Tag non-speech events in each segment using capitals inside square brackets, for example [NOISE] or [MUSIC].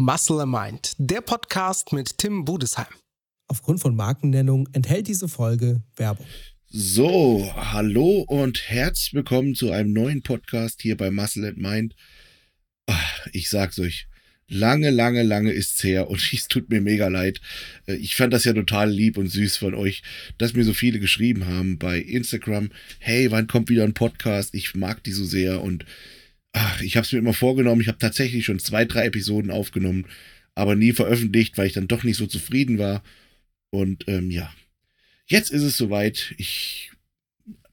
Muscle Mind, der Podcast mit Tim Budesheim. Aufgrund von Markennennung enthält diese Folge Werbung. So, hallo und herzlich willkommen zu einem neuen Podcast hier bei Muscle and Mind. Ach, ich sag's euch, lange, lange, lange ist's her und [LAUGHS] es tut mir mega leid. Äh, ich fand das ja total lieb und süß von euch, dass mir so viele geschrieben haben bei Instagram, hey, wann kommt wieder ein Podcast? Ich mag die so sehr und ach, ich habe es mir immer vorgenommen. Ich habe tatsächlich schon zwei, drei Episoden aufgenommen, aber nie veröffentlicht, weil ich dann doch nicht so zufrieden war. Und ähm, ja, jetzt ist es soweit. Ich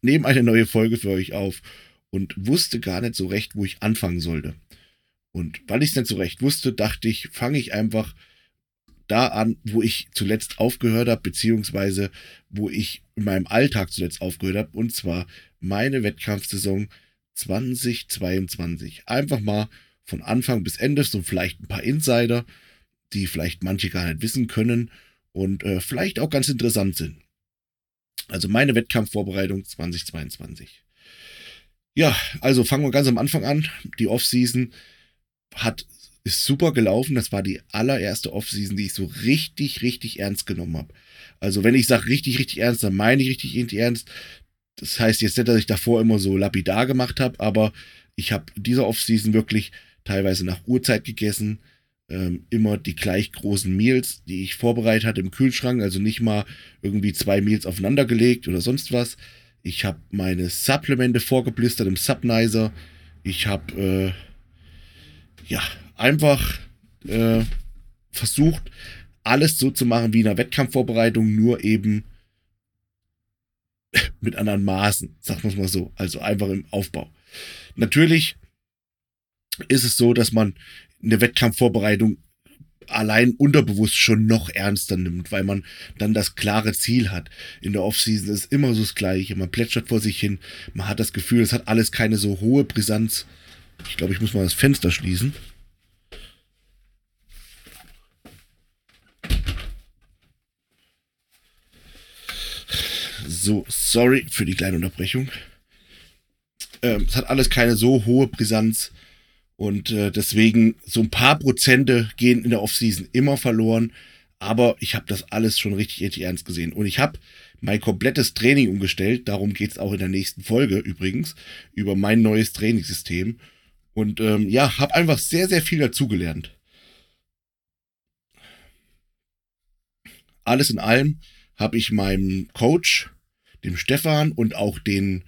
nehme eine neue Folge für euch auf und wusste gar nicht so recht, wo ich anfangen sollte. Und weil ich es nicht so recht wusste, dachte ich, fange ich einfach da an, wo ich zuletzt aufgehört habe, beziehungsweise wo ich in meinem Alltag zuletzt aufgehört habe, und zwar meine Wettkampfsaison 2022. Einfach mal von Anfang bis Ende, so vielleicht ein paar Insider, die vielleicht manche gar nicht wissen können und äh, vielleicht auch ganz interessant sind. Also meine Wettkampfvorbereitung 2022. Ja, also fangen wir ganz am Anfang an. Die Offseason hat ist super gelaufen. Das war die allererste Offseason, die ich so richtig, richtig ernst genommen habe. Also wenn ich sage richtig, richtig ernst, dann meine ich richtig, richtig ernst. Das heißt jetzt nicht, dass ich davor immer so lapidar gemacht habe, aber ich habe dieser Offseason wirklich teilweise nach Uhrzeit gegessen. Ähm, immer die gleich großen Meals, die ich vorbereitet hatte im Kühlschrank, also nicht mal irgendwie zwei Meals aufeinander gelegt oder sonst was. Ich habe meine Supplemente vorgeblistert im Subnizer. Ich habe äh, ja, einfach äh, versucht, alles so zu machen wie in einer Wettkampfvorbereitung, nur eben [LAUGHS] mit anderen Maßen, sagen wir es mal so, also einfach im Aufbau. Natürlich ist es so, dass man eine Wettkampfvorbereitung allein unterbewusst schon noch ernster nimmt, weil man dann das klare Ziel hat. In der Offseason ist immer so das Gleiche. Man plätschert vor sich hin. Man hat das Gefühl, es hat alles keine so hohe Brisanz. Ich glaube, ich muss mal das Fenster schließen. So, sorry für die kleine Unterbrechung. Ähm, es hat alles keine so hohe Brisanz und äh, deswegen so ein paar Prozente gehen in der Offseason immer verloren. Aber ich habe das alles schon richtig, richtig ernst gesehen. Und ich habe mein komplettes Training umgestellt. Darum geht es auch in der nächsten Folge übrigens. Über mein neues Trainingssystem. Und ähm, ja, habe einfach sehr, sehr viel dazugelernt. Alles in allem habe ich meinem Coach, dem Stefan und auch den,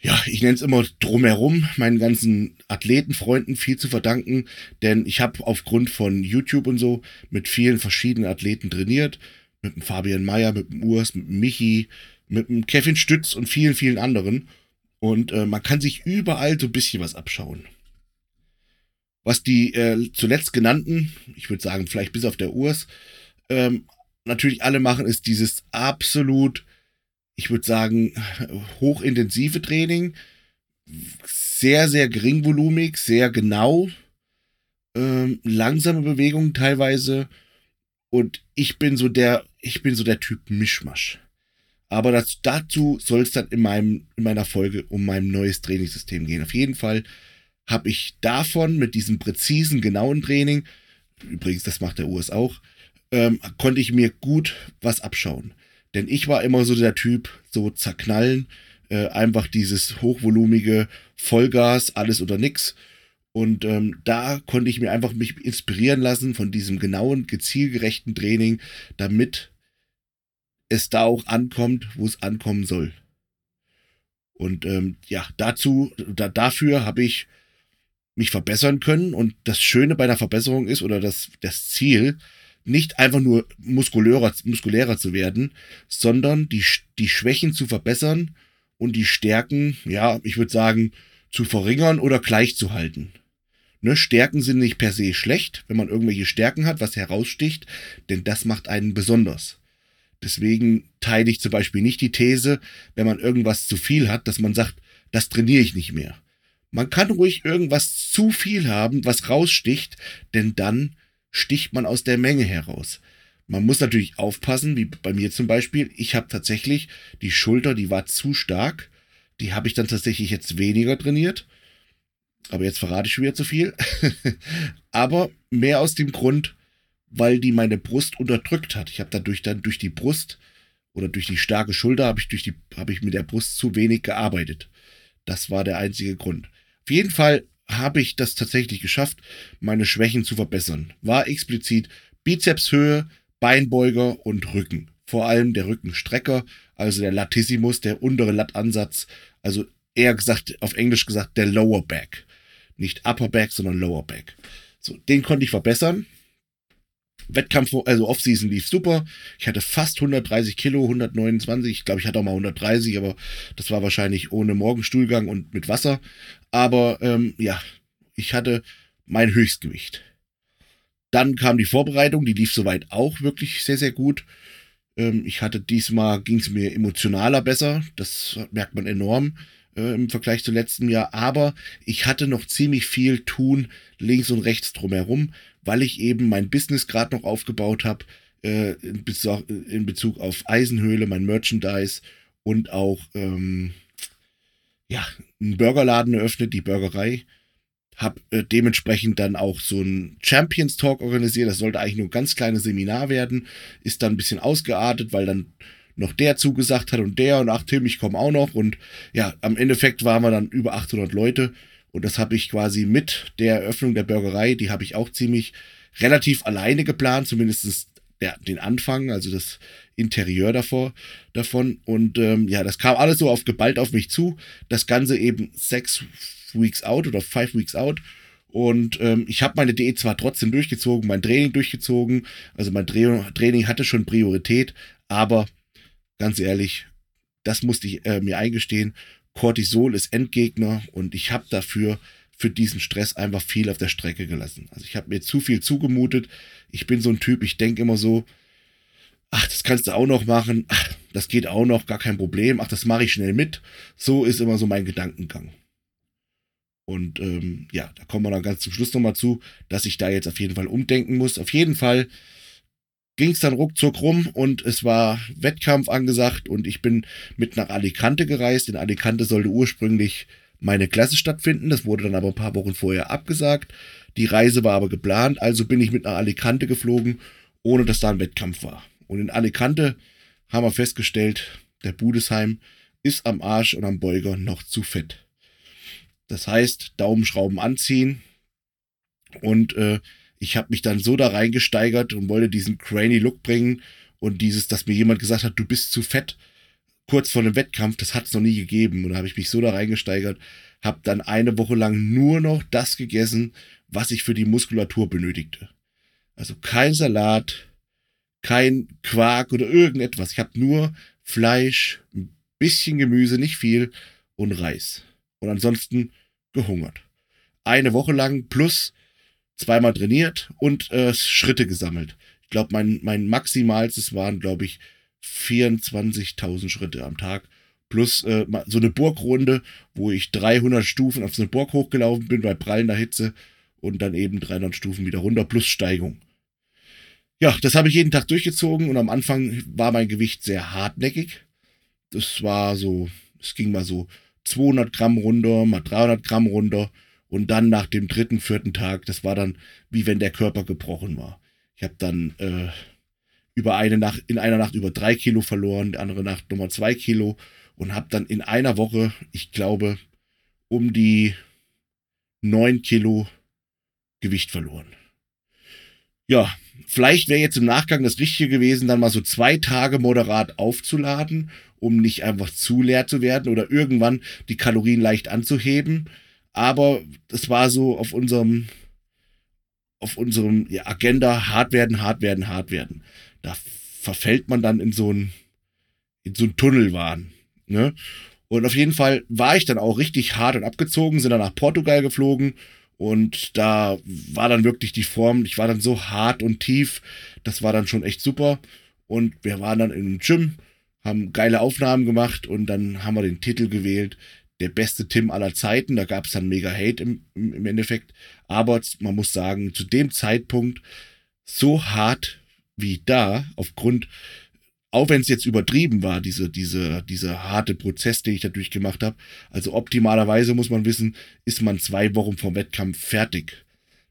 ja, ich nenne es immer drumherum, meinen ganzen Athletenfreunden viel zu verdanken, denn ich habe aufgrund von YouTube und so mit vielen verschiedenen Athleten trainiert, mit dem Fabian Meyer, mit dem Urs, mit dem Michi, mit dem Kevin Stütz und vielen, vielen anderen. Und äh, man kann sich überall so ein bisschen was abschauen. Was die äh, zuletzt genannten, ich würde sagen, vielleicht bis auf der Urs, ähm, natürlich alle machen, ist dieses absolut, ich würde sagen, hochintensive Training. Sehr, sehr geringvolumig, sehr genau. Ähm, langsame Bewegungen teilweise. Und ich bin so der, ich bin so der Typ Mischmasch. Aber das, dazu soll es dann in, meinem, in meiner Folge um mein neues Trainingssystem gehen. Auf jeden Fall habe ich davon mit diesem präzisen, genauen Training, übrigens, das macht der US auch, ähm, konnte ich mir gut was abschauen. Denn ich war immer so der Typ, so zerknallen, äh, einfach dieses hochvolumige Vollgas, alles oder nix. Und ähm, da konnte ich mir einfach mich inspirieren lassen von diesem genauen, gezielgerechten Training, damit es da auch ankommt, wo es ankommen soll. Und ähm, ja, dazu, da, dafür habe ich mich verbessern können. Und das Schöne bei einer Verbesserung ist, oder das, das Ziel, nicht einfach nur muskulärer, muskulärer zu werden, sondern die, die Schwächen zu verbessern und die Stärken, ja, ich würde sagen, zu verringern oder gleich zu halten. Ne, Stärken sind nicht per se schlecht, wenn man irgendwelche Stärken hat, was heraussticht, denn das macht einen besonders. Deswegen teile ich zum Beispiel nicht die These, wenn man irgendwas zu viel hat, dass man sagt, das trainiere ich nicht mehr. Man kann ruhig irgendwas zu viel haben, was raussticht, denn dann sticht man aus der Menge heraus. Man muss natürlich aufpassen, wie bei mir zum Beispiel. Ich habe tatsächlich die Schulter, die war zu stark. Die habe ich dann tatsächlich jetzt weniger trainiert. Aber jetzt verrate ich schon wieder zu viel. [LAUGHS] Aber mehr aus dem Grund, weil die meine Brust unterdrückt hat. Ich habe dadurch dann durch die Brust oder durch die starke Schulter habe ich durch habe ich mit der Brust zu wenig gearbeitet. Das war der einzige Grund. Auf jeden Fall habe ich das tatsächlich geschafft, meine Schwächen zu verbessern. War explizit Bizepshöhe, Beinbeuger und Rücken. Vor allem der Rückenstrecker, also der Latissimus, der untere Lattansatz, also eher gesagt, auf Englisch gesagt, der Lower Back. Nicht Upper Back, sondern Lower Back. So, den konnte ich verbessern. Wettkampf, also Offseason lief super. Ich hatte fast 130 Kilo, 129. Ich glaube, ich hatte auch mal 130, aber das war wahrscheinlich ohne Morgenstuhlgang und mit Wasser. Aber ähm, ja, ich hatte mein Höchstgewicht. Dann kam die Vorbereitung, die lief soweit auch wirklich sehr, sehr gut. Ähm, ich hatte diesmal, ging es mir emotionaler besser. Das merkt man enorm äh, im Vergleich zu letztem Jahr. Aber ich hatte noch ziemlich viel tun links und rechts drumherum weil ich eben mein Business gerade noch aufgebaut habe äh, in, Bezug, in, Bezug, auf Eisenhöhle, mein Merchandise und auch ähm, ja, einen Burgerladen eröffnet, die Burgerei. Hab äh, dementsprechend dann auch so ein Champions Talk organisiert. Das sollte eigentlich nur ein ganz kleines Seminar werden. Ist dann ein bisschen ausgeartet, weil dann noch der zugesagt hat und der und ach Tim, ich komme auch noch. Und ja, am Endeffekt waren wir dann über 800 Leute und das habe ich quasi mit der Eröffnung der Burgerei, die habe ich auch ziemlich relativ alleine geplant, zumindest der, den Anfang, also das Interieur davor, davon. Und ähm, ja, das kam alles so auf geballt auf mich zu. Das Ganze eben sechs Weeks out oder five Weeks out. Und ähm, ich habe meine Diät zwar trotzdem durchgezogen, mein Training durchgezogen, also mein Training hatte schon Priorität, aber ganz ehrlich, das musste ich äh, mir eingestehen. Cortisol ist Endgegner und ich habe dafür für diesen Stress einfach viel auf der Strecke gelassen. Also ich habe mir zu viel zugemutet. Ich bin so ein Typ, ich denke immer so, ach, das kannst du auch noch machen, ach, das geht auch noch, gar kein Problem, ach, das mache ich schnell mit. So ist immer so mein Gedankengang. Und ähm, ja, da kommen wir dann ganz zum Schluss nochmal zu, dass ich da jetzt auf jeden Fall umdenken muss. Auf jeden Fall ging es dann ruckzuck rum und es war Wettkampf angesagt und ich bin mit nach Alicante gereist. In Alicante sollte ursprünglich meine Klasse stattfinden. Das wurde dann aber ein paar Wochen vorher abgesagt. Die Reise war aber geplant, also bin ich mit nach Alicante geflogen, ohne dass da ein Wettkampf war. Und in Alicante haben wir festgestellt, der Budesheim ist am Arsch und am Beuger noch zu fett. Das heißt, Daumenschrauben anziehen und äh, ich habe mich dann so da reingesteigert und wollte diesen cranny Look bringen und dieses, dass mir jemand gesagt hat, du bist zu fett, kurz vor dem Wettkampf, das hat es noch nie gegeben. Und da habe ich mich so da reingesteigert, habe dann eine Woche lang nur noch das gegessen, was ich für die Muskulatur benötigte. Also kein Salat, kein Quark oder irgendetwas. Ich habe nur Fleisch, ein bisschen Gemüse, nicht viel und Reis. Und ansonsten gehungert. Eine Woche lang plus zweimal trainiert und äh, Schritte gesammelt. Ich glaube, mein, mein maximalstes waren, glaube ich, 24.000 Schritte am Tag. Plus äh, so eine Burgrunde, wo ich 300 Stufen auf so eine Burg hochgelaufen bin bei prallender Hitze und dann eben 300 Stufen wieder runter plus Steigung. Ja, das habe ich jeden Tag durchgezogen und am Anfang war mein Gewicht sehr hartnäckig. Das war so, es ging mal so 200 Gramm runter, mal 300 Gramm runter und dann nach dem dritten, vierten Tag, das war dann wie wenn der Körper gebrochen war. Ich habe dann äh, über eine Nacht, in einer Nacht über drei Kilo verloren, die andere Nacht nochmal zwei Kilo und habe dann in einer Woche, ich glaube, um die neun Kilo Gewicht verloren. Ja, vielleicht wäre jetzt im Nachgang das Richtige gewesen, dann mal so zwei Tage moderat aufzuladen, um nicht einfach zu leer zu werden oder irgendwann die Kalorien leicht anzuheben. Aber es war so auf unserem, auf unserem ja, Agenda hart werden, hart werden, hart werden. Da verfällt man dann in so ein, in so ein Tunnelwahn. Ne? Und auf jeden Fall war ich dann auch richtig hart und abgezogen, sind dann nach Portugal geflogen und da war dann wirklich die Form, ich war dann so hart und tief, das war dann schon echt super. Und wir waren dann im Gym, haben geile Aufnahmen gemacht und dann haben wir den Titel gewählt, der beste Tim aller Zeiten. Da gab es dann mega Hate im, im Endeffekt. Aber man muss sagen, zu dem Zeitpunkt so hart wie da, aufgrund auch wenn es jetzt übertrieben war, diese, diese, dieser harte Prozess, den ich da durchgemacht habe. Also optimalerweise muss man wissen, ist man zwei Wochen vom Wettkampf fertig.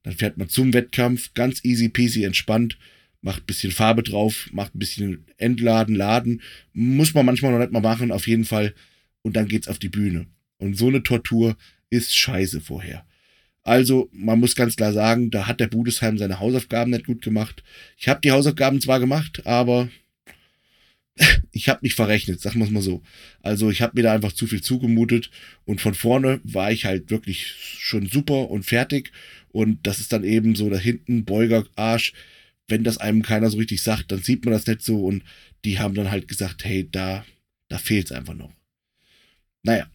Dann fährt man zum Wettkampf, ganz easy peasy entspannt, macht ein bisschen Farbe drauf, macht ein bisschen Entladen, Laden. Muss man manchmal noch nicht mal machen, auf jeden Fall. Und dann geht's auf die Bühne. Und so eine Tortur ist scheiße vorher. Also, man muss ganz klar sagen, da hat der Budesheim seine Hausaufgaben nicht gut gemacht. Ich habe die Hausaufgaben zwar gemacht, aber [LAUGHS] ich habe mich verrechnet, sagen wir es mal so. Also ich habe mir da einfach zu viel zugemutet und von vorne war ich halt wirklich schon super und fertig und das ist dann eben so da hinten Beuger Arsch. Wenn das einem keiner so richtig sagt, dann sieht man das nicht so und die haben dann halt gesagt, hey, da, da fehlt's einfach noch. Naja.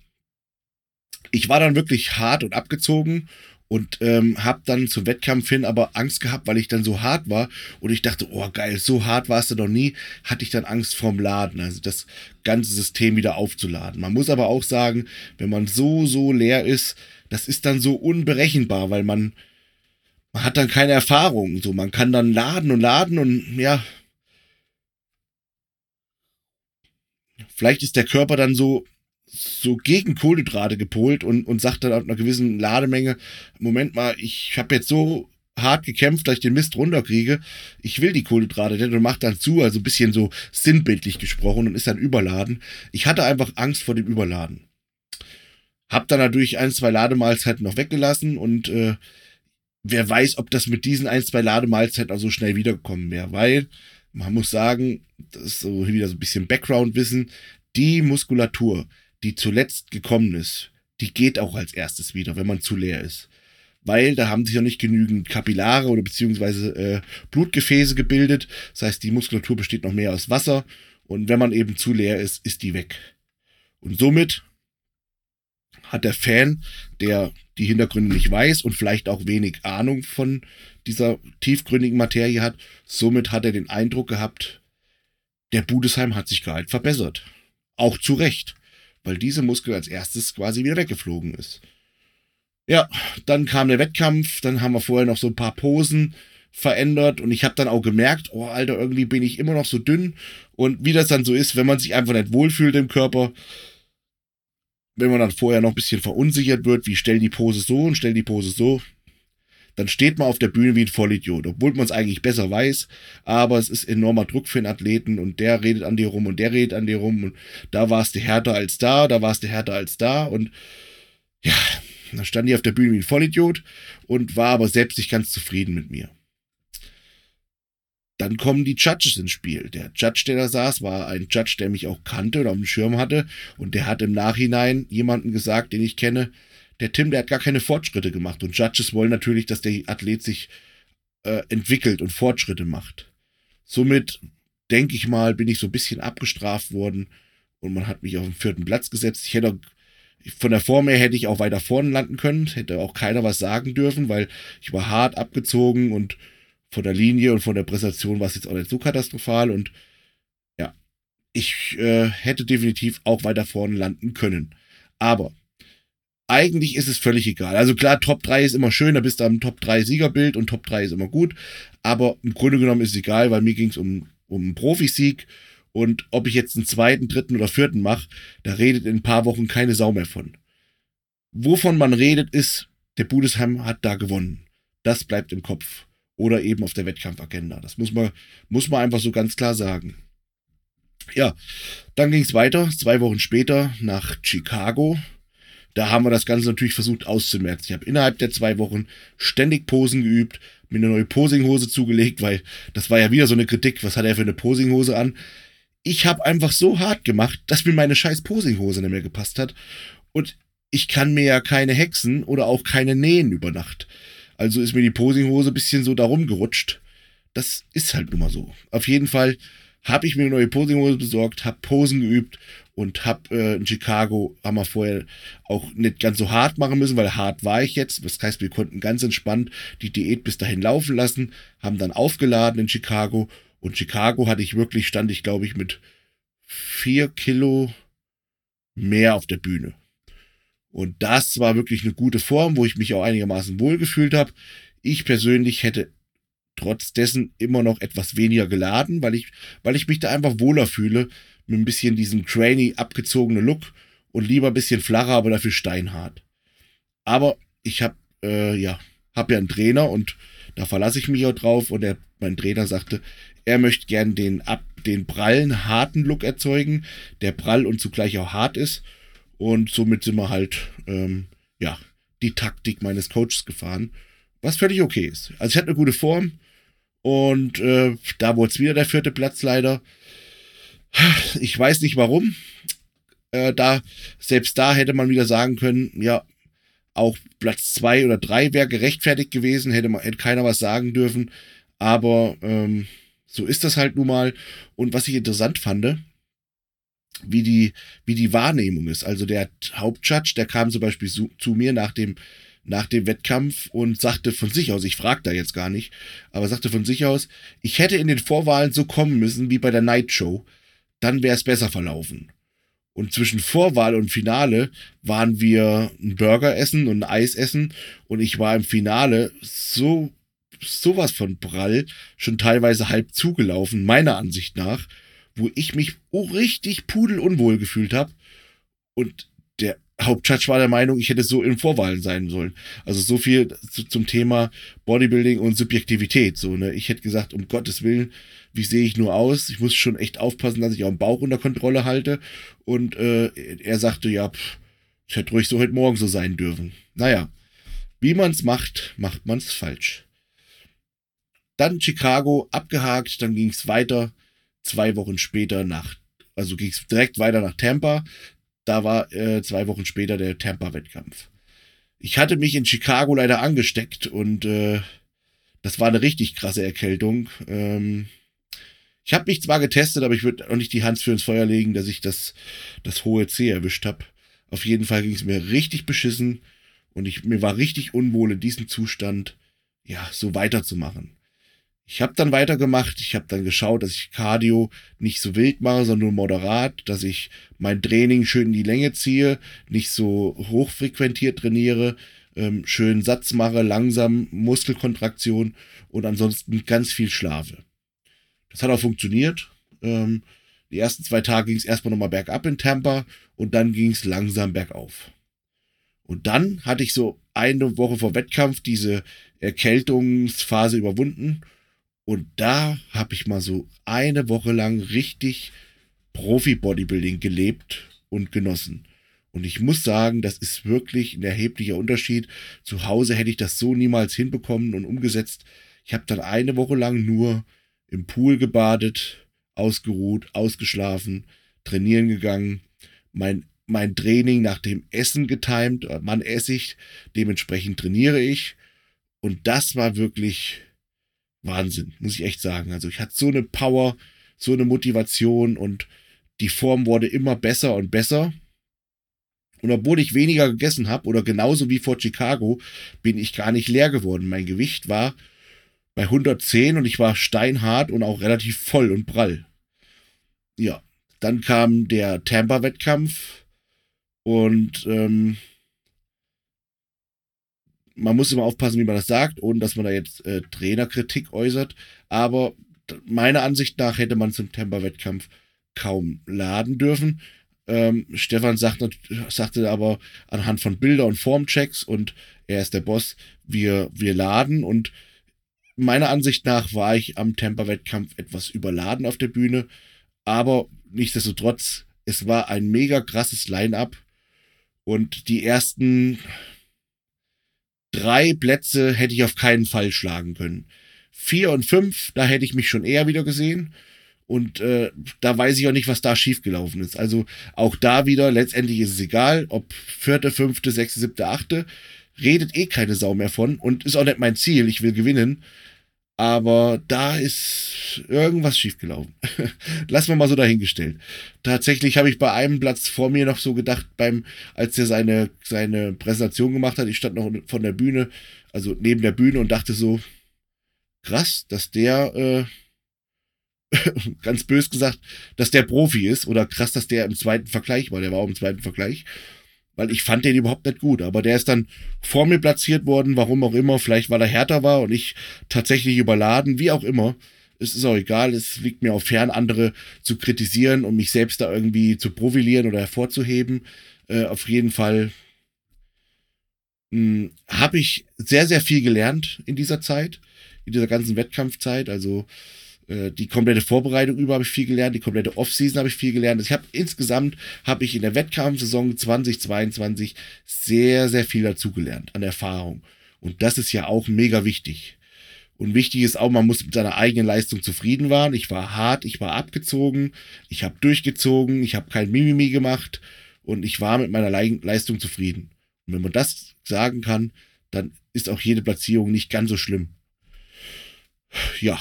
Ich war dann wirklich hart und abgezogen und ähm, habe dann zum Wettkampf hin aber Angst gehabt, weil ich dann so hart war und ich dachte, oh geil, so hart warst du noch nie, hatte ich dann Angst vorm Laden, also das ganze System wieder aufzuladen. Man muss aber auch sagen, wenn man so, so leer ist, das ist dann so unberechenbar, weil man, man hat dann keine Erfahrung, so man kann dann laden und laden und ja, vielleicht ist der Körper dann so so gegen Kohlenhydrate gepolt und, und sagt dann auf einer gewissen Lademenge, Moment mal, ich habe jetzt so hart gekämpft, dass ich den Mist runterkriege. Ich will die Kohlenhydrate nicht und macht dann zu, also ein bisschen so sinnbildlich gesprochen und ist dann überladen. Ich hatte einfach Angst vor dem Überladen. Hab dann natürlich ein, zwei Lademahlzeiten noch weggelassen und äh, wer weiß, ob das mit diesen ein, zwei Lademahlzeiten auch so schnell wiedergekommen wäre, weil man muss sagen, das ist so wieder so ein bisschen Background-Wissen, die Muskulatur, die zuletzt gekommen ist, die geht auch als erstes wieder, wenn man zu leer ist. Weil da haben sich ja nicht genügend Kapillare oder beziehungsweise äh, Blutgefäße gebildet. Das heißt, die Muskulatur besteht noch mehr aus Wasser. Und wenn man eben zu leer ist, ist die weg. Und somit hat der Fan, der die Hintergründe nicht weiß und vielleicht auch wenig Ahnung von dieser tiefgründigen Materie hat, somit hat er den Eindruck gehabt, der Budesheim hat sich gerade verbessert. Auch zu Recht weil diese Muskel als erstes quasi wieder weggeflogen ist. Ja, dann kam der Wettkampf, dann haben wir vorher noch so ein paar Posen verändert und ich habe dann auch gemerkt, oh Alter, irgendwie bin ich immer noch so dünn und wie das dann so ist, wenn man sich einfach nicht wohlfühlt im Körper, wenn man dann vorher noch ein bisschen verunsichert wird, wie stell die Pose so und stell die Pose so, dann steht man auf der Bühne wie ein Vollidiot, obwohl man es eigentlich besser weiß, aber es ist enormer Druck für einen Athleten und der redet an dir rum und der redet an dir rum und da warst du härter als da, da warst du härter als da und ja, dann stand ich auf der Bühne wie ein Vollidiot und war aber selbst nicht ganz zufrieden mit mir. Dann kommen die Judges ins Spiel. Der Judge, der da saß, war ein Judge, der mich auch kannte und auf dem Schirm hatte. Und der hat im Nachhinein jemanden gesagt, den ich kenne, der Tim, der hat gar keine Fortschritte gemacht. Und Judges wollen natürlich, dass der Athlet sich äh, entwickelt und Fortschritte macht. Somit, denke ich mal, bin ich so ein bisschen abgestraft worden und man hat mich auf den vierten Platz gesetzt. Ich hätte von der Form her hätte ich auch weiter vorne landen können, hätte auch keiner was sagen dürfen, weil ich war hart abgezogen und von der Linie und von der Präsentation war es jetzt auch nicht so katastrophal und ja, ich äh, hätte definitiv auch weiter vorne landen können. Aber eigentlich ist es völlig egal. Also klar, Top 3 ist immer schön, da bist du am Top 3 Siegerbild und Top 3 ist immer gut. Aber im Grunde genommen ist es egal, weil mir ging es um, um einen Profisieg. Und ob ich jetzt einen zweiten, dritten oder vierten mache, da redet in ein paar Wochen keine Sau mehr von. Wovon man redet, ist, der Budesheim hat da gewonnen. Das bleibt im Kopf. Oder eben auf der Wettkampfagenda. Das muss man, muss man einfach so ganz klar sagen. Ja, dann ging es weiter, zwei Wochen später nach Chicago. Da haben wir das Ganze natürlich versucht auszumerzen. Ich habe innerhalb der zwei Wochen ständig Posen geübt, mir eine neue Posinghose zugelegt, weil das war ja wieder so eine Kritik, was hat er für eine Posinghose an? Ich habe einfach so hart gemacht, dass mir meine scheiß Posinghose nicht mehr gepasst hat. Und ich kann mir ja keine Hexen oder auch keine nähen über Nacht. Also ist mir die Posinghose ein bisschen so darum gerutscht. Das ist halt nun mal so. Auf jeden Fall habe ich mir eine neue Posinghose besorgt, habe Posen geübt und hab äh, in Chicago haben wir vorher auch nicht ganz so hart machen müssen, weil hart war ich jetzt. Das heißt, wir konnten ganz entspannt die Diät bis dahin laufen lassen, haben dann aufgeladen in Chicago und Chicago hatte ich wirklich, stand ich glaube ich mit vier Kilo mehr auf der Bühne. Und das war wirklich eine gute Form, wo ich mich auch einigermaßen wohl gefühlt habe. Ich persönlich hätte trotz dessen immer noch etwas weniger geladen, weil ich, weil ich mich da einfach wohler fühle mit ein bisschen diesem trainy abgezogene Look und lieber ein bisschen flacher, aber dafür steinhart. Aber ich habe äh, ja habe ja einen Trainer und da verlasse ich mich auch drauf und der, mein Trainer sagte, er möchte gern den ab den prallen harten Look erzeugen, der prall und zugleich auch hart ist und somit sind wir halt ähm, ja die Taktik meines Coaches gefahren, was völlig okay ist. Also ich hatte eine gute Form und äh, da wurde es wieder der vierte Platz leider. Ich weiß nicht warum. Äh, da, selbst da hätte man wieder sagen können, ja, auch Platz zwei oder drei wäre gerechtfertigt gewesen, hätte, man, hätte keiner was sagen dürfen. Aber ähm, so ist das halt nun mal. Und was ich interessant fand, wie die, wie die Wahrnehmung ist. Also der Hauptjudge, der kam zum Beispiel zu, zu mir nach dem, nach dem Wettkampf und sagte von sich aus, ich frage da jetzt gar nicht, aber sagte von sich aus, ich hätte in den Vorwahlen so kommen müssen wie bei der Night Show, dann wäre es besser verlaufen. Und zwischen Vorwahl und Finale waren wir ein Burger essen und ein Eis essen und ich war im Finale so sowas von prall, schon teilweise halb zugelaufen, meiner Ansicht nach, wo ich mich richtig pudelunwohl gefühlt habe. Und der Hauptjudge war der Meinung, ich hätte so in Vorwahlen sein sollen. Also so viel zu, zum Thema Bodybuilding und Subjektivität. So, ne? Ich hätte gesagt, um Gottes Willen, wie sehe ich nur aus? Ich muss schon echt aufpassen, dass ich auch den Bauch unter Kontrolle halte. Und äh, er sagte, ja, pff, ich hätte ruhig so heute Morgen so sein dürfen. Naja, wie man es macht, macht man es falsch. Dann Chicago abgehakt, dann ging es weiter. Zwei Wochen später nach, also ging es direkt weiter nach Tampa. Da war äh, zwei Wochen später der Tampa-Wettkampf. Ich hatte mich in Chicago leider angesteckt und äh, das war eine richtig krasse Erkältung. Ähm, ich habe mich zwar getestet, aber ich würde auch nicht die Hand für ins Feuer legen, dass ich das, das hohe C erwischt habe. Auf jeden Fall ging es mir richtig beschissen und ich, mir war richtig unwohl in diesem Zustand, ja, so weiterzumachen. Ich habe dann weitergemacht. Ich habe dann geschaut, dass ich Cardio nicht so wild mache, sondern nur moderat, dass ich mein Training schön in die Länge ziehe, nicht so hochfrequentiert trainiere, ähm, schön Satz mache, langsam Muskelkontraktion und ansonsten ganz viel schlafe. Das hat auch funktioniert. Ähm, die ersten zwei Tage ging es erstmal nochmal bergab in Tampa und dann ging es langsam bergauf. Und dann hatte ich so eine Woche vor Wettkampf diese Erkältungsphase überwunden und da habe ich mal so eine Woche lang richtig Profi-Bodybuilding gelebt und genossen. Und ich muss sagen, das ist wirklich ein erheblicher Unterschied. Zu Hause hätte ich das so niemals hinbekommen und umgesetzt. Ich habe dann eine Woche lang nur im Pool gebadet, ausgeruht, ausgeschlafen, trainieren gegangen, mein, mein Training nach dem Essen getimt, man esse ich, dementsprechend trainiere ich. Und das war wirklich Wahnsinn, muss ich echt sagen. Also ich hatte so eine Power, so eine Motivation und die Form wurde immer besser und besser. Und obwohl ich weniger gegessen habe oder genauso wie vor Chicago, bin ich gar nicht leer geworden. Mein Gewicht war bei 110 und ich war steinhart und auch relativ voll und prall. Ja, dann kam der Tampa-Wettkampf und ähm, man muss immer aufpassen, wie man das sagt, ohne dass man da jetzt äh, Trainerkritik äußert. Aber meiner Ansicht nach hätte man zum Temper-Wettkampf kaum laden dürfen. Ähm, Stefan sagt, sagte aber anhand von Bilder und Formchecks und er ist der Boss, wir, wir laden und meiner Ansicht nach war ich am Temper-Wettkampf etwas überladen auf der Bühne, aber nichtsdestotrotz, es war ein mega krasses Line-up und die ersten drei Plätze hätte ich auf keinen Fall schlagen können. Vier und fünf, da hätte ich mich schon eher wieder gesehen. Und äh, da weiß ich auch nicht, was da schiefgelaufen ist. Also auch da wieder, letztendlich ist es egal, ob vierte, fünfte, sechste, siebte, achte, redet eh keine Sau mehr von und ist auch nicht mein Ziel, ich will gewinnen. Aber da ist irgendwas schiefgelaufen. [LAUGHS] Lass mal mal so dahingestellt. Tatsächlich habe ich bei einem Platz vor mir noch so gedacht, beim, als er seine, seine Präsentation gemacht hat, ich stand noch von der Bühne, also neben der Bühne und dachte so, krass, dass der, äh, [LAUGHS] ganz bös gesagt, dass der Profi ist oder krass, dass der im zweiten Vergleich war. Der war auch im zweiten Vergleich. Weil ich fand den überhaupt nicht gut. Aber der ist dann vor mir platziert worden, warum auch immer. Vielleicht weil er härter war und ich tatsächlich überladen, wie auch immer. Es ist auch egal, es liegt mir auch fern, andere zu kritisieren und mich selbst da irgendwie zu profilieren oder hervorzuheben. Äh, auf jeden Fall hm, habe ich sehr, sehr viel gelernt in dieser Zeit, in dieser ganzen Wettkampfzeit. Also äh, die komplette Vorbereitung über habe ich viel gelernt, die komplette Offseason habe ich viel gelernt. Ich habe insgesamt habe ich in der Wettkampfsaison 2022 sehr sehr viel dazugelernt an Erfahrung und das ist ja auch mega wichtig. Und wichtig ist auch, man muss mit seiner eigenen Leistung zufrieden werden. Ich war hart, ich war abgezogen, ich habe durchgezogen, ich habe kein Mimimi gemacht und ich war mit meiner Leistung zufrieden. Und wenn man das sagen kann, dann ist auch jede Platzierung nicht ganz so schlimm. Ja,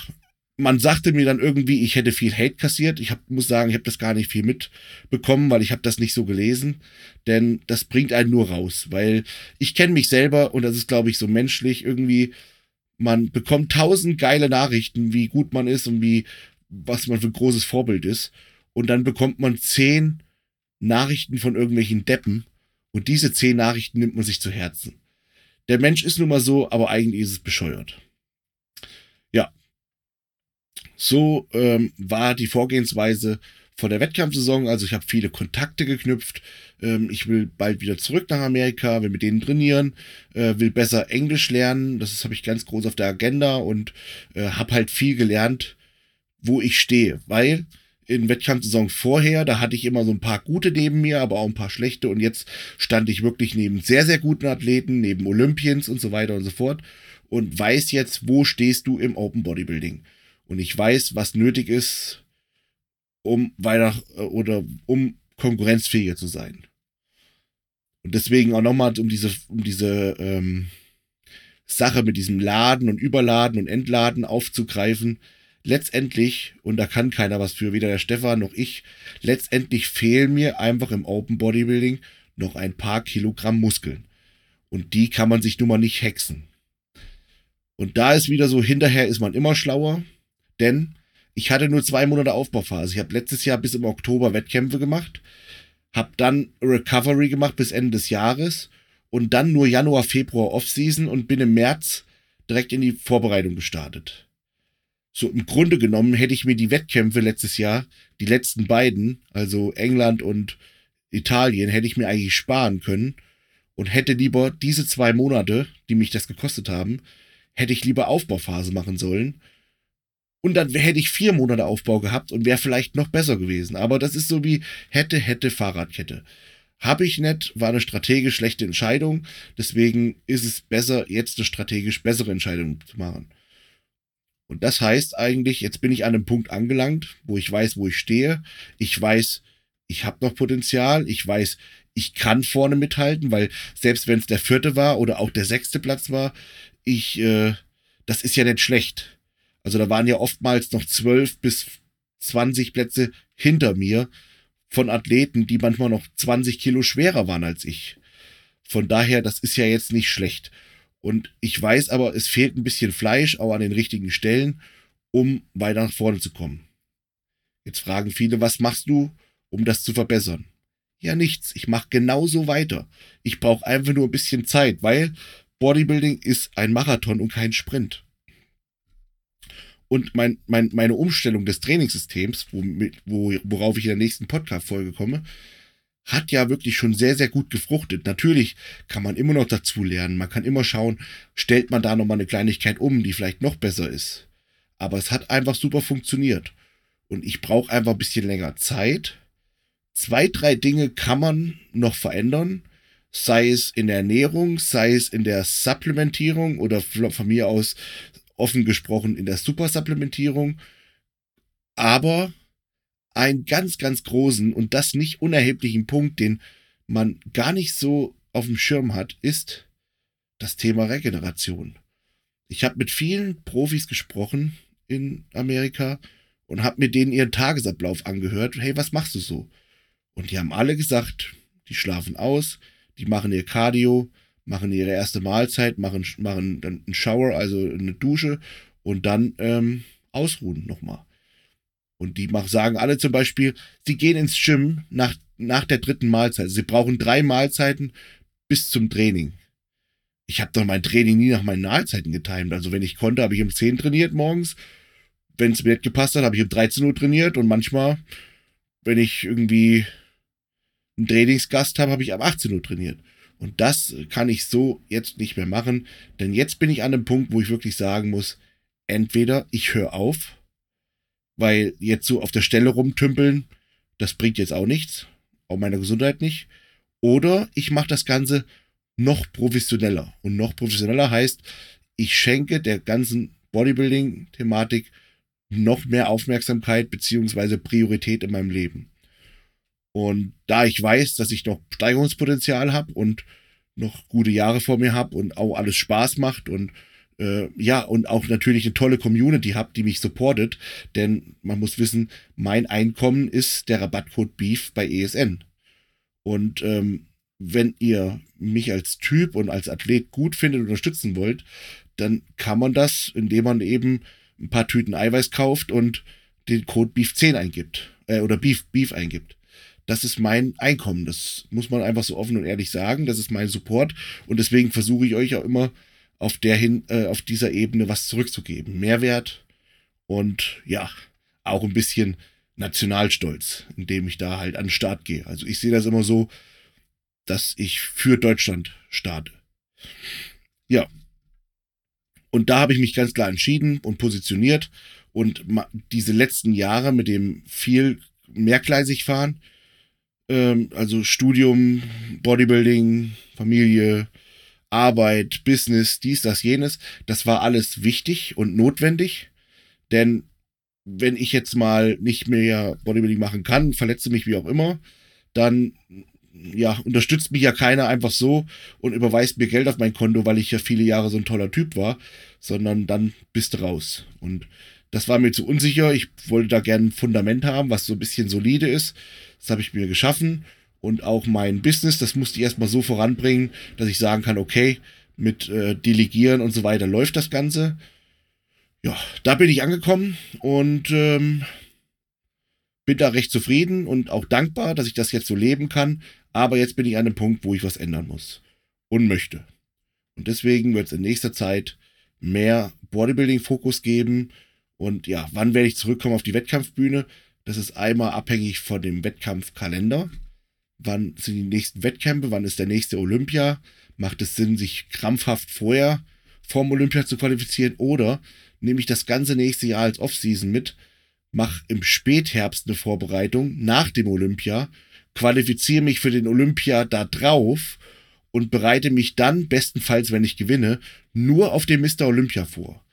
man sagte mir dann irgendwie, ich hätte viel Hate kassiert. Ich hab, muss sagen, ich habe das gar nicht viel mitbekommen, weil ich habe das nicht so gelesen. Denn das bringt einen nur raus, weil ich kenne mich selber und das ist, glaube ich, so menschlich irgendwie. Man bekommt tausend geile Nachrichten, wie gut man ist und wie was man für ein großes Vorbild ist. Und dann bekommt man zehn Nachrichten von irgendwelchen Deppen und diese zehn Nachrichten nimmt man sich zu Herzen. Der Mensch ist nun mal so, aber eigentlich ist es bescheuert. Ja, so ähm, war die Vorgehensweise vor der Wettkampfsaison. Also ich habe viele Kontakte geknüpft. Ähm, ich will bald wieder zurück nach Amerika, will mit denen trainieren, äh, will besser Englisch lernen. Das habe ich ganz groß auf der Agenda und äh, habe halt viel gelernt, wo ich stehe. Weil in Wettkampfsaison vorher, da hatte ich immer so ein paar gute neben mir, aber auch ein paar schlechte. Und jetzt stand ich wirklich neben sehr, sehr guten Athleten, neben Olympians und so weiter und so fort. Und weiß jetzt, wo stehst du im Open Bodybuilding und ich weiß, was nötig ist, um weiter äh, oder um konkurrenzfähiger zu sein. Und deswegen auch nochmal um diese, um diese ähm, Sache mit diesem Laden und Überladen und Entladen aufzugreifen. Letztendlich, und da kann keiner was für, weder der Stefan noch ich, letztendlich fehlen mir einfach im Open Bodybuilding noch ein paar Kilogramm Muskeln. Und die kann man sich nun mal nicht hexen. Und da ist wieder so, hinterher ist man immer schlauer. Denn ich hatte nur zwei Monate Aufbauphase. Ich habe letztes Jahr bis im Oktober Wettkämpfe gemacht, habe dann Recovery gemacht bis Ende des Jahres und dann nur Januar, Februar Offseason und bin im März direkt in die Vorbereitung gestartet. So im Grunde genommen hätte ich mir die Wettkämpfe letztes Jahr, die letzten beiden, also England und Italien, hätte ich mir eigentlich sparen können und hätte lieber diese zwei Monate, die mich das gekostet haben, hätte ich lieber Aufbauphase machen sollen und dann hätte ich vier Monate Aufbau gehabt und wäre vielleicht noch besser gewesen. Aber das ist so wie hätte, hätte Fahrradkette. Habe ich nicht, war eine strategisch schlechte Entscheidung. Deswegen ist es besser, jetzt eine strategisch bessere Entscheidung zu machen. Und das heißt eigentlich, jetzt bin ich an einem Punkt angelangt, wo ich weiß, wo ich stehe. Ich weiß, ich habe noch Potenzial. Ich weiß, ich kann vorne mithalten, weil selbst wenn es der vierte war oder auch der sechste Platz war, ich, äh, das ist ja nicht schlecht. Also da waren ja oftmals noch zwölf bis 20 Plätze hinter mir von Athleten, die manchmal noch 20 Kilo schwerer waren als ich. Von daher, das ist ja jetzt nicht schlecht. Und ich weiß aber, es fehlt ein bisschen Fleisch, auch an den richtigen Stellen, um weiter nach vorne zu kommen. Jetzt fragen viele, was machst du, um das zu verbessern? Ja, nichts. Ich mache genauso weiter. Ich brauche einfach nur ein bisschen Zeit, weil Bodybuilding ist ein Marathon und kein Sprint. Und mein, mein, meine Umstellung des Trainingssystems, wo, wo, worauf ich in der nächsten Podcast-Folge komme, hat ja wirklich schon sehr, sehr gut gefruchtet. Natürlich kann man immer noch dazu lernen. Man kann immer schauen, stellt man da nochmal eine Kleinigkeit um, die vielleicht noch besser ist. Aber es hat einfach super funktioniert. Und ich brauche einfach ein bisschen länger Zeit. Zwei, drei Dinge kann man noch verändern. Sei es in der Ernährung, sei es in der Supplementierung oder von mir aus offen gesprochen in der Supersupplementierung, aber einen ganz, ganz großen und das nicht unerheblichen Punkt, den man gar nicht so auf dem Schirm hat, ist das Thema Regeneration. Ich habe mit vielen Profis gesprochen in Amerika und habe mir denen ihren Tagesablauf angehört. Hey, was machst du so? Und die haben alle gesagt, die schlafen aus, die machen ihr Cardio, machen ihre erste Mahlzeit, machen, machen dann einen Shower, also eine Dusche und dann ähm, ausruhen nochmal. Und die machen, sagen alle zum Beispiel, sie gehen ins Gym nach nach der dritten Mahlzeit. Sie brauchen drei Mahlzeiten bis zum Training. Ich habe doch mein Training nie nach meinen Mahlzeiten getimt. Also wenn ich konnte, habe ich um 10 trainiert morgens. Wenn es mir nicht gepasst hat, habe ich um 13 Uhr trainiert. Und manchmal, wenn ich irgendwie einen Trainingsgast habe, habe ich ab 18 Uhr trainiert. Und das kann ich so jetzt nicht mehr machen. Denn jetzt bin ich an einem Punkt, wo ich wirklich sagen muss, entweder ich höre auf, weil jetzt so auf der Stelle rumtümpeln, das bringt jetzt auch nichts, auch meiner Gesundheit nicht. Oder ich mache das Ganze noch professioneller. Und noch professioneller heißt, ich schenke der ganzen Bodybuilding-Thematik noch mehr Aufmerksamkeit beziehungsweise Priorität in meinem Leben. Und da ich weiß, dass ich noch Steigerungspotenzial habe und noch gute Jahre vor mir habe und auch alles Spaß macht und äh, ja, und auch natürlich eine tolle Community habe, die mich supportet, denn man muss wissen, mein Einkommen ist der Rabattcode Beef bei ESN. Und ähm, wenn ihr mich als Typ und als Athlet gut findet und unterstützen wollt, dann kann man das, indem man eben ein paar Tüten Eiweiß kauft und den Code Beef10 eingibt. Äh, oder Beef, Beef eingibt. Das ist mein Einkommen. Das muss man einfach so offen und ehrlich sagen. Das ist mein Support. Und deswegen versuche ich euch auch immer auf der hin, äh, auf dieser Ebene was zurückzugeben. Mehrwert und ja, auch ein bisschen Nationalstolz, indem ich da halt an den Start gehe. Also ich sehe das immer so, dass ich für Deutschland starte. Ja. Und da habe ich mich ganz klar entschieden und positioniert. Und diese letzten Jahre mit dem viel mehrgleisig fahren, ähm, also Studium, Bodybuilding, Familie, Arbeit, Business, dies, das, jenes, das war alles wichtig und notwendig. Denn wenn ich jetzt mal nicht mehr Bodybuilding machen kann, verletze mich wie auch immer, dann ja, unterstützt mich ja keiner einfach so und überweist mir Geld auf mein Konto, weil ich ja viele Jahre so ein toller Typ war, sondern dann bist du raus. Und das war mir zu unsicher. Ich wollte da gerne ein Fundament haben, was so ein bisschen solide ist. Das habe ich mir geschaffen. Und auch mein Business, das musste ich erstmal so voranbringen, dass ich sagen kann, okay, mit äh, Delegieren und so weiter läuft das Ganze. Ja, da bin ich angekommen und ähm, bin da recht zufrieden und auch dankbar, dass ich das jetzt so leben kann. Aber jetzt bin ich an einem Punkt, wo ich was ändern muss und möchte. Und deswegen wird es in nächster Zeit mehr Bodybuilding-Fokus geben. Und ja, wann werde ich zurückkommen auf die Wettkampfbühne? Das ist einmal abhängig von dem Wettkampfkalender. Wann sind die nächsten Wettkämpfe? Wann ist der nächste Olympia? Macht es Sinn, sich krampfhaft vorher vorm Olympia zu qualifizieren? Oder nehme ich das ganze nächste Jahr als Offseason mit, mache im Spätherbst eine Vorbereitung nach dem Olympia qualifiziere mich für den Olympia da drauf und bereite mich dann, bestenfalls, wenn ich gewinne, nur auf den Mr. Olympia vor.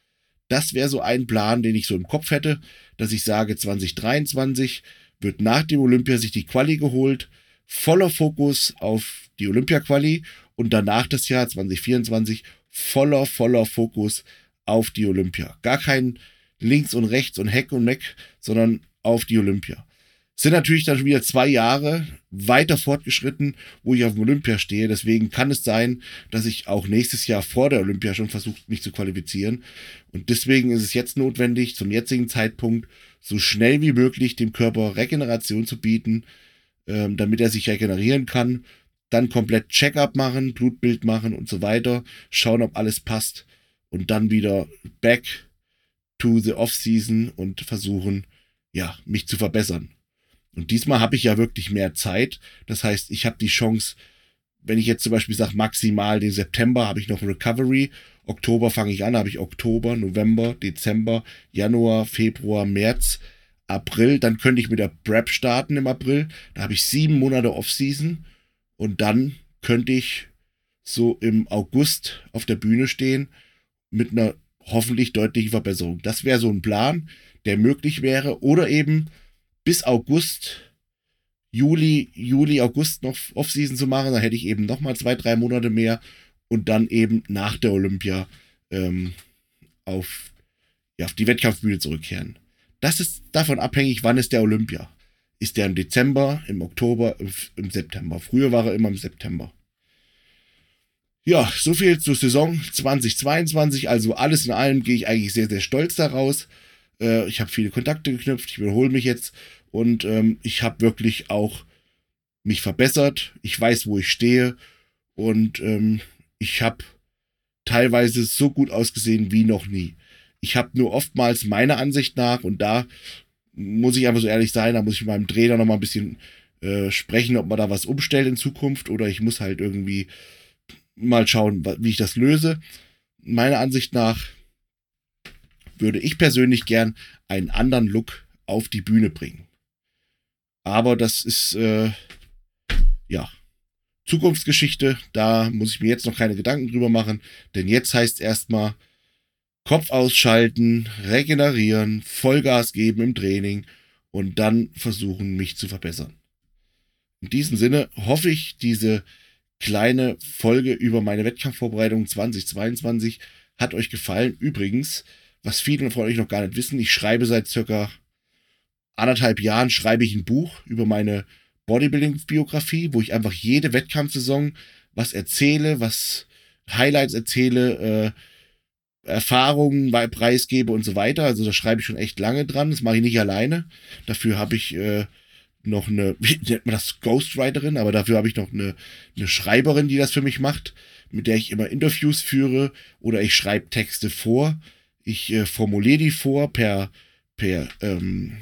Das wäre so ein Plan, den ich so im Kopf hätte, dass ich sage, 2023 wird nach dem Olympia sich die Quali geholt, voller Fokus auf die Olympia-Quali und danach das Jahr 2024 voller, voller Fokus auf die Olympia. Gar kein links und rechts und Heck und Meck, sondern auf die Olympia sind natürlich dann schon wieder zwei Jahre weiter fortgeschritten, wo ich auf dem Olympia stehe. Deswegen kann es sein, dass ich auch nächstes Jahr vor der Olympia schon versuche, mich zu qualifizieren. Und deswegen ist es jetzt notwendig, zum jetzigen Zeitpunkt so schnell wie möglich dem Körper Regeneration zu bieten, ähm, damit er sich regenerieren kann. Dann komplett Check-up machen, Blutbild machen und so weiter. Schauen, ob alles passt. Und dann wieder back to the off-season und versuchen, ja, mich zu verbessern. Und diesmal habe ich ja wirklich mehr Zeit. Das heißt, ich habe die Chance, wenn ich jetzt zum Beispiel sage, maximal den September habe ich noch Recovery. Oktober fange ich an, habe ich Oktober, November, Dezember, Januar, Februar, März, April. Dann könnte ich mit der Prep starten im April. Da habe ich sieben Monate Off-Season. Und dann könnte ich so im August auf der Bühne stehen mit einer hoffentlich deutlichen Verbesserung. Das wäre so ein Plan, der möglich wäre. Oder eben bis August, Juli, Juli, August noch Offseason zu machen. Da hätte ich eben nochmal zwei, drei Monate mehr und dann eben nach der Olympia ähm, auf, ja, auf die Wettkampfbühne zurückkehren. Das ist davon abhängig, wann ist der Olympia. Ist der im Dezember, im Oktober, im, September? Früher war er immer im September. Ja, so viel zur Saison 2022. Also alles in allem gehe ich eigentlich sehr, sehr stolz daraus. Äh, ich habe viele Kontakte geknüpft, ich wiederhole mich jetzt und ähm, ich habe wirklich auch mich verbessert. Ich weiß, wo ich stehe. Und ähm, ich habe teilweise so gut ausgesehen wie noch nie. Ich habe nur oftmals meiner Ansicht nach, und da muss ich einfach so ehrlich sein, da muss ich mit meinem Trainer noch mal ein bisschen äh, sprechen, ob man da was umstellt in Zukunft oder ich muss halt irgendwie mal schauen, wie ich das löse. Meiner Ansicht nach würde ich persönlich gern einen anderen Look auf die Bühne bringen. Aber das ist, äh, ja, Zukunftsgeschichte. Da muss ich mir jetzt noch keine Gedanken drüber machen, denn jetzt heißt erstmal Kopf ausschalten, regenerieren, Vollgas geben im Training und dann versuchen, mich zu verbessern. In diesem Sinne hoffe ich, diese kleine Folge über meine Wettkampfvorbereitung 2022 hat euch gefallen. Übrigens, was viele von euch noch gar nicht wissen, ich schreibe seit circa anderthalb Jahren schreibe ich ein Buch über meine Bodybuilding-Biografie, wo ich einfach jede Wettkampfsaison was erzähle, was Highlights erzähle, äh, Erfahrungen bei preisgebe und so weiter. Also da schreibe ich schon echt lange dran. Das mache ich nicht alleine. Dafür habe ich äh, noch eine, [LAUGHS] wie nennt man das, Ghostwriterin, aber dafür habe ich noch eine, eine Schreiberin, die das für mich macht, mit der ich immer Interviews führe oder ich schreibe Texte vor. Ich äh, formuliere die vor per, per ähm,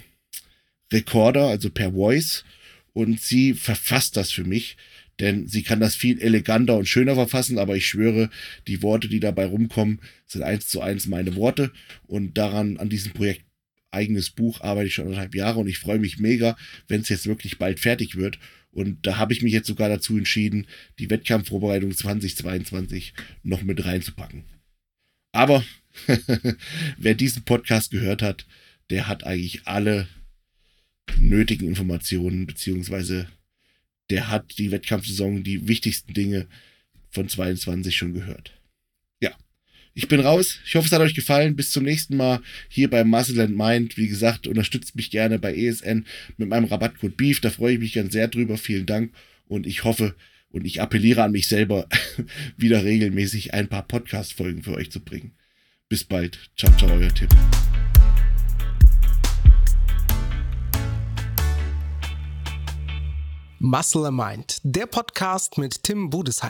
Recorder, also per Voice. Und sie verfasst das für mich, denn sie kann das viel eleganter und schöner verfassen, aber ich schwöre, die Worte, die dabei rumkommen, sind eins zu eins meine Worte. Und daran, an diesem Projekt eigenes Buch arbeite ich schon anderthalb Jahre und ich freue mich mega, wenn es jetzt wirklich bald fertig wird. Und da habe ich mich jetzt sogar dazu entschieden, die Wettkampfvorbereitung 2022 noch mit reinzupacken. Aber [LAUGHS] wer diesen Podcast gehört hat, der hat eigentlich alle nötigen Informationen, beziehungsweise der hat die Wettkampfsaison, die wichtigsten Dinge von 22 schon gehört. Ja, ich bin raus. Ich hoffe, es hat euch gefallen. Bis zum nächsten Mal hier bei Muscle and Mind. Wie gesagt, unterstützt mich gerne bei ESN mit meinem Rabattcode BEEF. Da freue ich mich ganz sehr drüber. Vielen Dank. Und ich hoffe und ich appelliere an mich selber, [LAUGHS] wieder regelmäßig ein paar Podcast-Folgen für euch zu bringen. Bis bald. Ciao, ciao, euer Tipp. Muscle Mind, der Podcast mit Tim Budesheim.